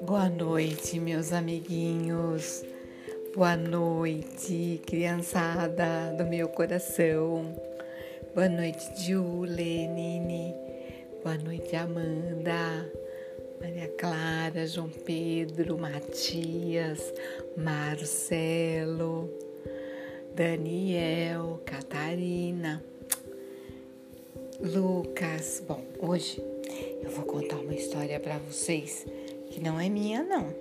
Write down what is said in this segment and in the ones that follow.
Boa noite, meus amiguinhos. Boa noite, criançada do meu coração. Boa noite, Julie, Nini. Boa noite, Amanda, Maria Clara, João Pedro, Matias, Marcelo, Daniel, Catarina, Lucas. Bom, hoje eu vou contar uma história para vocês que não é minha, não.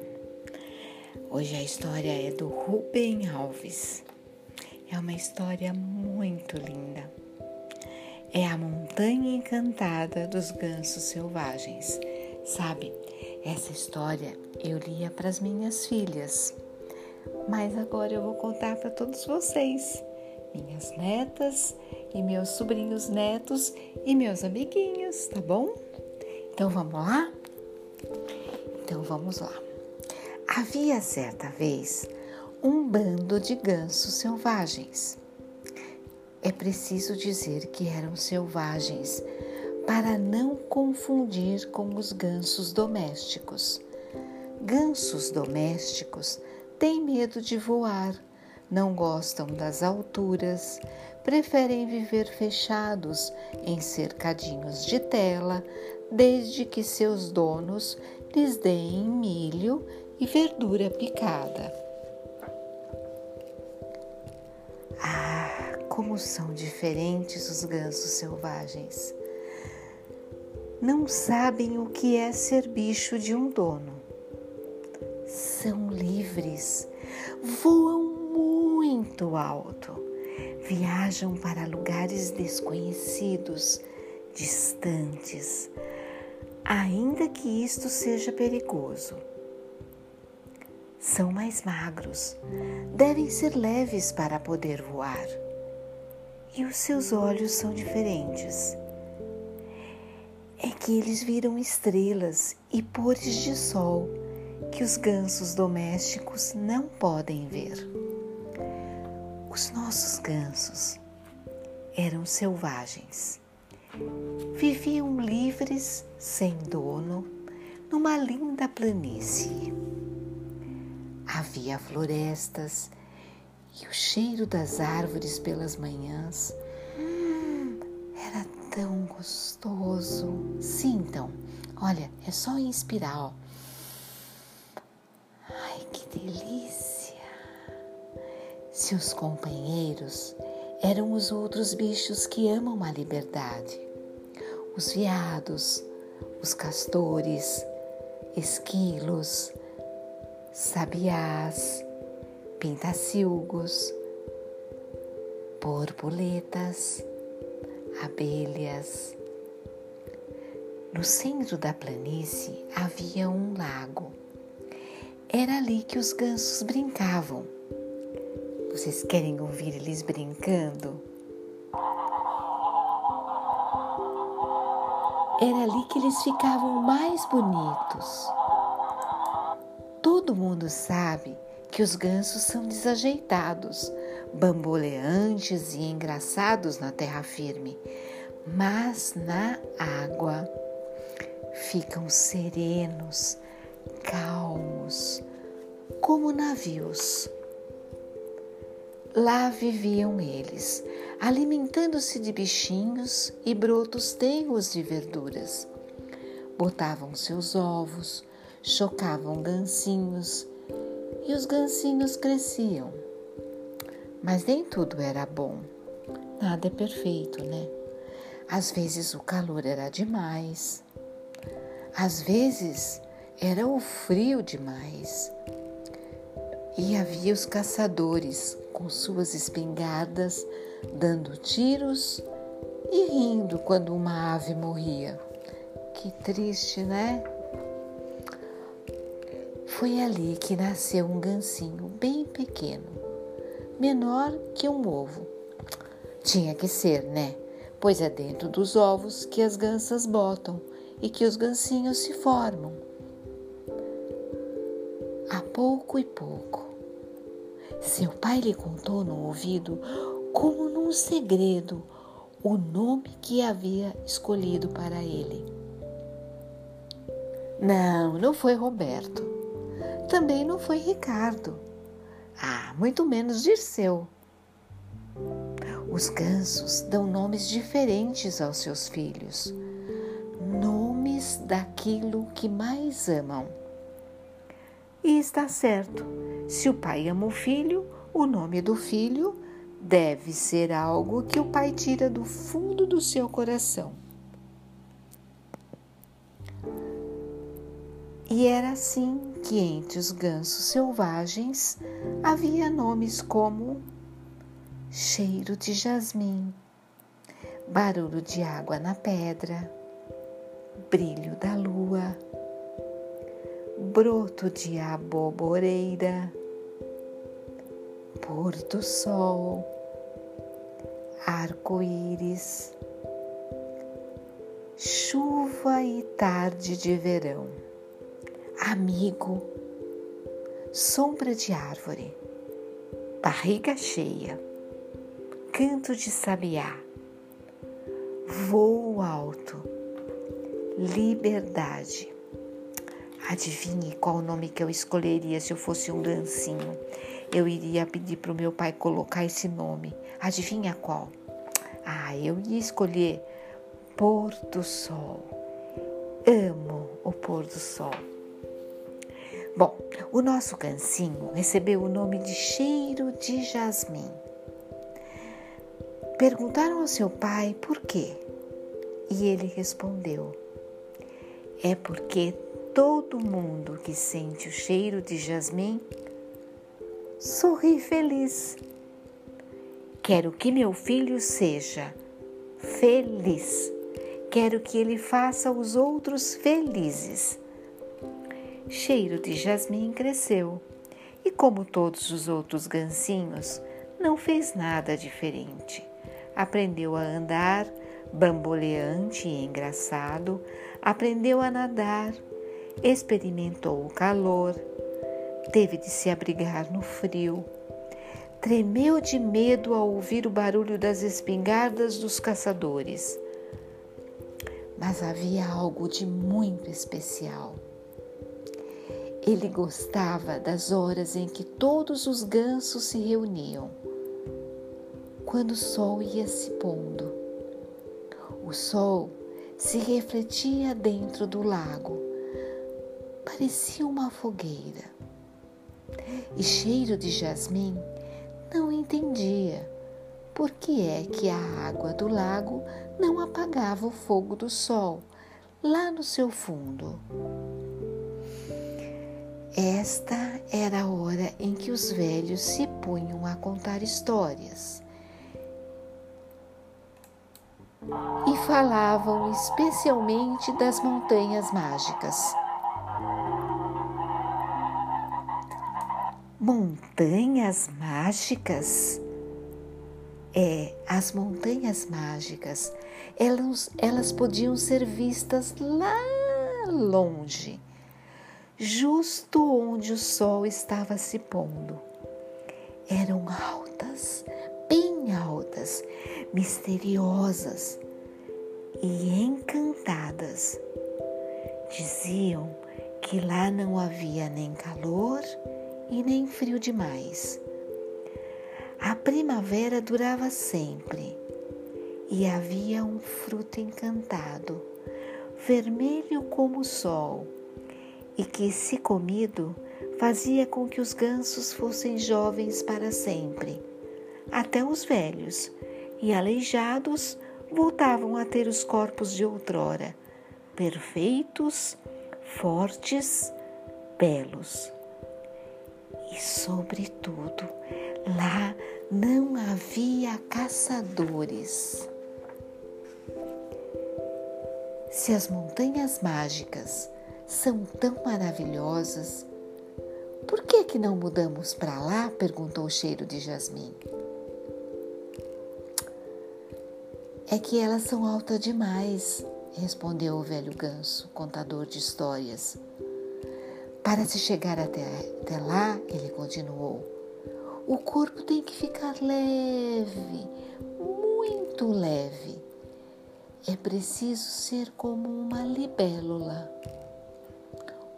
Hoje a história é do Rubem Alves. É uma história muito linda. É a montanha encantada dos gansos selvagens. Sabe, essa história eu lia para as minhas filhas, mas agora eu vou contar para todos vocês, minhas netas e meus sobrinhos netos e meus amiguinhos, tá bom? Então vamos lá? Então vamos lá. Havia certa vez um bando de gansos selvagens. É preciso dizer que eram selvagens para não confundir com os gansos domésticos. Gansos domésticos têm medo de voar, não gostam das alturas, preferem viver fechados em cercadinhos de tela, desde que seus donos lhes deem milho e verdura picada. Ah, como são diferentes os gansos selvagens! Não sabem o que é ser bicho de um dono. São livres, voam muito alto, viajam para lugares desconhecidos, distantes, ainda que isto seja perigoso. São mais magros, devem ser leves para poder voar. E os seus olhos são diferentes. É que eles viram estrelas e pores de sol que os gansos domésticos não podem ver. Os nossos gansos eram selvagens viviam livres, sem dono, numa linda planície. Havia florestas e o cheiro das árvores pelas manhãs hum, era tão gostoso. Sintam, olha, é só inspirar, ó. Ai, que delícia! Seus companheiros eram os outros bichos que amam a liberdade. Os veados, os castores, esquilos, sabiás, pintacilgos, borboletas, abelhas. No centro da planície havia um lago. Era ali que os gansos brincavam vocês querem ouvir eles brincando? Era ali que eles ficavam mais bonitos. Todo mundo sabe que os gansos são desajeitados, bamboleantes e engraçados na terra firme, mas na água ficam serenos, calmos, como navios. Lá viviam eles, alimentando-se de bichinhos e brotos tenros de verduras. Botavam seus ovos, chocavam gancinhos e os gancinhos cresciam. Mas nem tudo era bom. Nada é perfeito, né? Às vezes o calor era demais. Às vezes era o frio demais. E havia os caçadores com suas espingardas, dando tiros e rindo quando uma ave morria. Que triste, né? Foi ali que nasceu um gancinho bem pequeno, menor que um ovo. Tinha que ser, né? Pois é dentro dos ovos que as gansas botam e que os gancinhos se formam. A pouco e pouco, seu pai lhe contou no ouvido, como num segredo, o nome que havia escolhido para ele. Não, não foi Roberto. Também não foi Ricardo. Ah, muito menos Dirceu. Os gansos dão nomes diferentes aos seus filhos, nomes daquilo que mais amam. E está certo, se o pai ama o filho, o nome do filho deve ser algo que o pai tira do fundo do seu coração. E era assim que entre os gansos selvagens havia nomes como cheiro de jasmim, barulho de água na pedra, brilho da lua, broto de aboboreira, pôr do sol, arco-íris, chuva e tarde de verão, amigo, sombra de árvore, barriga cheia canto de sabiá, voo alto, liberdade. Adivinhe qual o nome que eu escolheria se eu fosse um gancinho. Eu iria pedir para o meu pai colocar esse nome. Adivinha qual? Ah, eu ia escolher Pôr do Sol. Amo o pôr do sol. Bom, o nosso gancinho recebeu o nome de Cheiro de Jasmim. Perguntaram ao seu pai por quê. E ele respondeu: É porque todo mundo que sente o cheiro de jasmim sorri feliz. Quero que meu filho seja feliz. Quero que ele faça os outros felizes. Cheiro de jasmim cresceu e, como todos os outros gancinhos, não fez nada diferente aprendeu a andar, bamboleante e engraçado, aprendeu a nadar, experimentou o calor, teve de se abrigar no frio, tremeu de medo ao ouvir o barulho das espingardas dos caçadores. Mas havia algo de muito especial. Ele gostava das horas em que todos os gansos se reuniam quando o sol ia se pondo. O sol se refletia dentro do lago, parecia uma fogueira. E cheiro de jasmim não entendia por que é que a água do lago não apagava o fogo do sol lá no seu fundo. Esta era a hora em que os velhos se punham a contar histórias. e falavam especialmente das montanhas mágicas. Montanhas mágicas? É, as montanhas mágicas, elas, elas podiam ser vistas lá longe, justo onde o sol estava se pondo. Eram altas, bem altas, misteriosas e encantadas. Diziam que lá não havia nem calor e nem frio demais. A primavera durava sempre e havia um fruto encantado, vermelho como o sol, e que, se comido, fazia com que os gansos fossem jovens para sempre até os velhos, e aleijados voltavam a ter os corpos de outrora, perfeitos, fortes, belos. E, sobretudo, lá não havia caçadores. Se as montanhas mágicas são tão maravilhosas, por que que não mudamos para lá? perguntou o cheiro de jasmim. É que elas são altas demais, respondeu o velho ganso, contador de histórias. Para se chegar até, até lá, ele continuou, o corpo tem que ficar leve, muito leve. É preciso ser como uma libélula,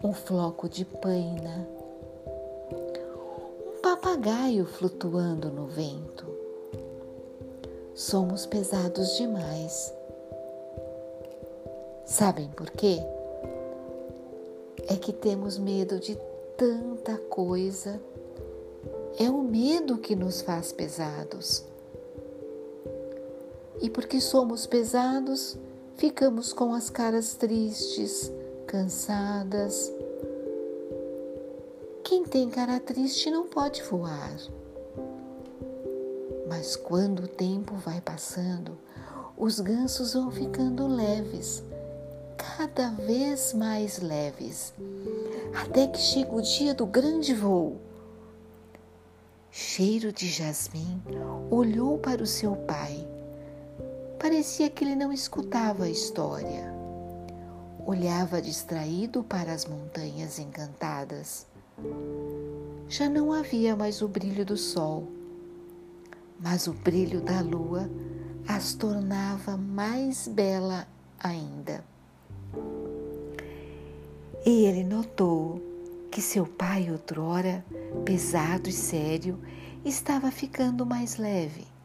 um floco de paina, um papagaio flutuando no vento. Somos pesados demais. Sabem por quê? É que temos medo de tanta coisa. É o medo que nos faz pesados. E porque somos pesados, ficamos com as caras tristes, cansadas. Quem tem cara triste não pode voar. Mas quando o tempo vai passando, os gansos vão ficando leves, cada vez mais leves, até que chega o dia do grande voo. Cheiro de jasmim olhou para o seu pai Parecia que ele não escutava a história. Olhava distraído para as montanhas encantadas. Já não havia mais o brilho do sol, mas o brilho da lua as tornava mais bela ainda. E ele notou que seu pai, outrora pesado e sério, estava ficando mais leve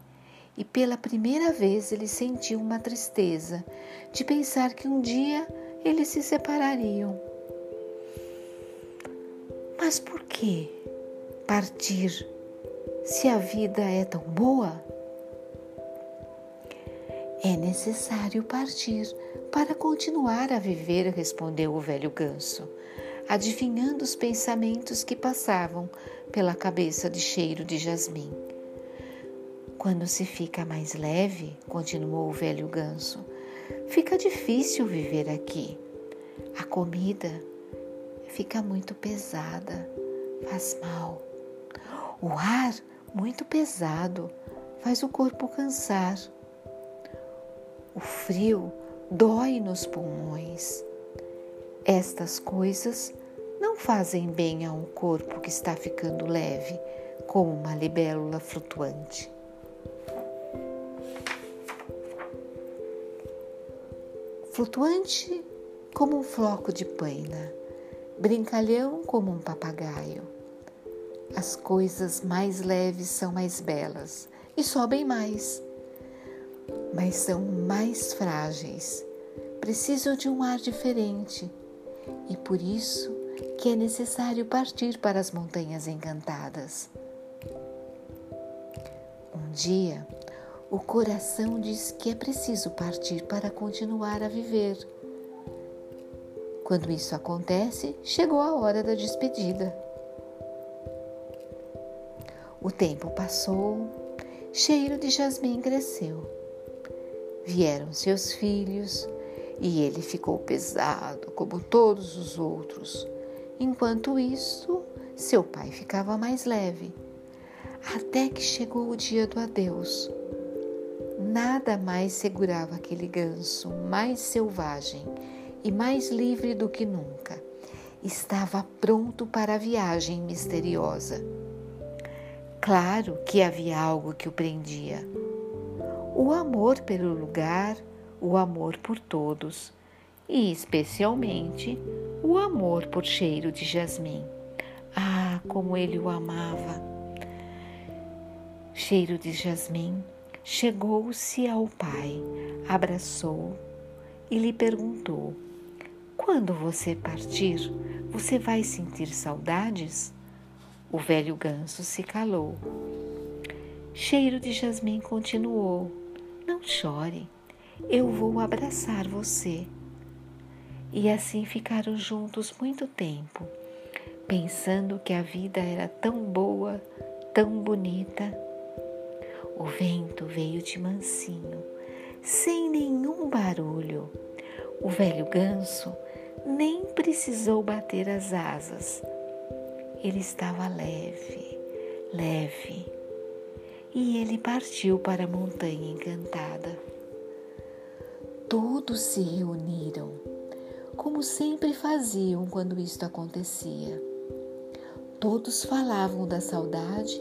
e pela primeira vez ele sentiu uma tristeza de pensar que um dia eles se separariam. Mas por que partir se a vida é tão boa? É necessário partir para continuar a viver, respondeu o velho ganso, adivinhando os pensamentos que passavam pela cabeça de cheiro de jasmim. Quando se fica mais leve, continuou o velho ganso, fica difícil viver aqui. A comida fica muito pesada, faz mal. O ar, muito pesado, faz o corpo cansar. O frio dói nos pulmões. Estas coisas não fazem bem a um corpo que está ficando leve, como uma libélula flutuante. flutuante como um floco de paina, brincalhão como um papagaio. As coisas mais leves são mais belas e sobem mais, mas são mais frágeis, precisam de um ar diferente e por isso que é necessário partir para as montanhas encantadas. Um dia, o coração diz que é preciso partir para continuar a viver. Quando isso acontece, chegou a hora da despedida. O tempo passou, cheiro de jasmim cresceu. Vieram seus filhos e ele ficou pesado como todos os outros. Enquanto isso, seu pai ficava mais leve, até que chegou o dia do adeus. Nada mais segurava aquele ganso, mais selvagem e mais livre do que nunca. Estava pronto para a viagem misteriosa. Claro que havia algo que o prendia: o amor pelo lugar, o amor por todos e, especialmente, o amor por cheiro de jasmim. Ah, como ele o amava! Cheiro de jasmim Chegou-se ao pai, abraçou e lhe perguntou: Quando você partir, você vai sentir saudades? O velho ganso se calou. Cheiro de jasmim continuou: Não chore, eu vou abraçar você. E assim ficaram juntos muito tempo, pensando que a vida era tão boa, tão bonita o vento veio de mansinho, sem nenhum barulho. O velho ganso nem precisou bater as asas. Ele estava leve, leve. E ele partiu para a montanha encantada. Todos se reuniram, como sempre faziam quando isto acontecia. Todos falavam da saudade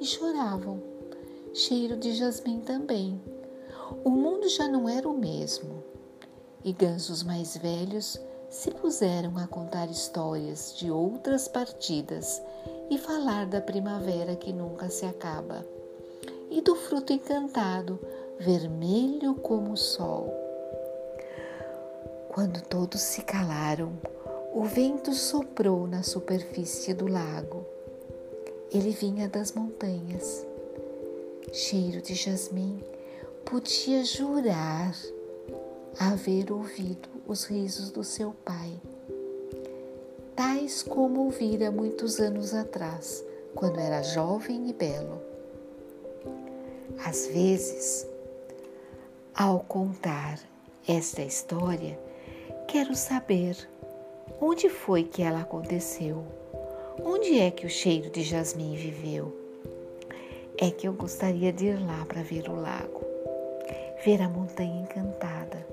e choravam cheiro de jasmim também. O mundo já não era o mesmo, e gansos mais velhos se puseram a contar histórias de outras partidas e falar da primavera que nunca se acaba, e do fruto encantado, vermelho como o sol. Quando todos se calaram, o vento soprou na superfície do lago. Ele vinha das montanhas. Cheiro de jasmim, podia jurar haver ouvido os risos do seu pai, tais como ouvira muitos anos atrás, quando era jovem e belo. Às vezes, ao contar esta história, quero saber Onde foi que ela aconteceu? Onde é que o cheiro de jasmim viveu? É que eu gostaria de ir lá para ver o lago, ver a montanha encantada.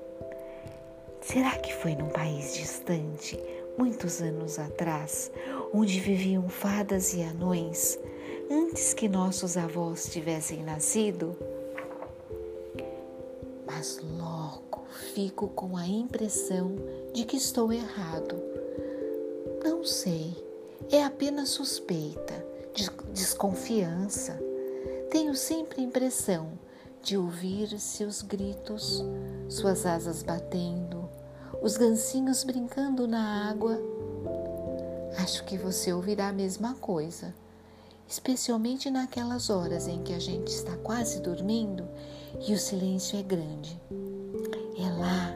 Será que foi num país distante, muitos anos atrás, onde viviam fadas e anões, antes que nossos avós tivessem nascido? Mas logo fico com a impressão de que estou errado não sei, é apenas suspeita, desconfiança. Tenho sempre a impressão de ouvir seus gritos, suas asas batendo, os gancinhos brincando na água. Acho que você ouvirá a mesma coisa, especialmente naquelas horas em que a gente está quase dormindo e o silêncio é grande. É lá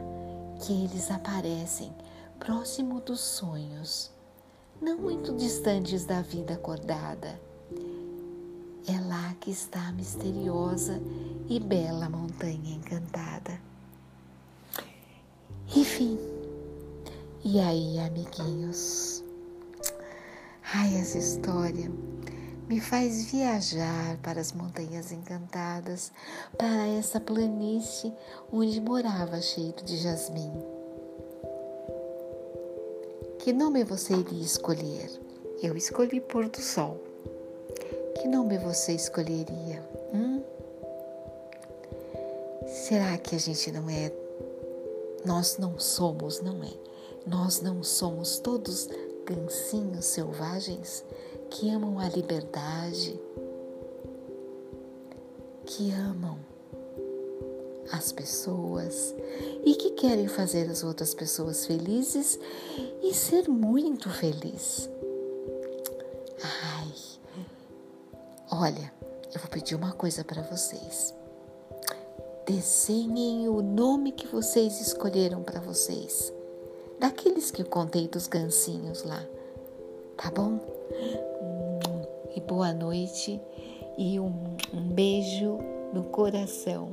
que eles aparecem, próximo dos sonhos não muito distantes da vida acordada. É lá que está a misteriosa e bela montanha encantada. Enfim, e aí, amiguinhos? Ai, essa história me faz viajar para as montanhas encantadas, para essa planície onde morava cheiro de jasmim. Que nome você iria escolher? Eu escolhi pôr do sol. Que nome você escolheria? Hum? Será que a gente não é? Nós não somos, não é? Nós não somos todos gancinhos selvagens que amam a liberdade, que amam as pessoas e que querem fazer as outras pessoas felizes e ser muito feliz. Ai, olha, eu vou pedir uma coisa para vocês. Desenhem o nome que vocês escolheram para vocês, daqueles que eu contei dos gancinhos lá, tá bom? E boa noite e um, um beijo no coração.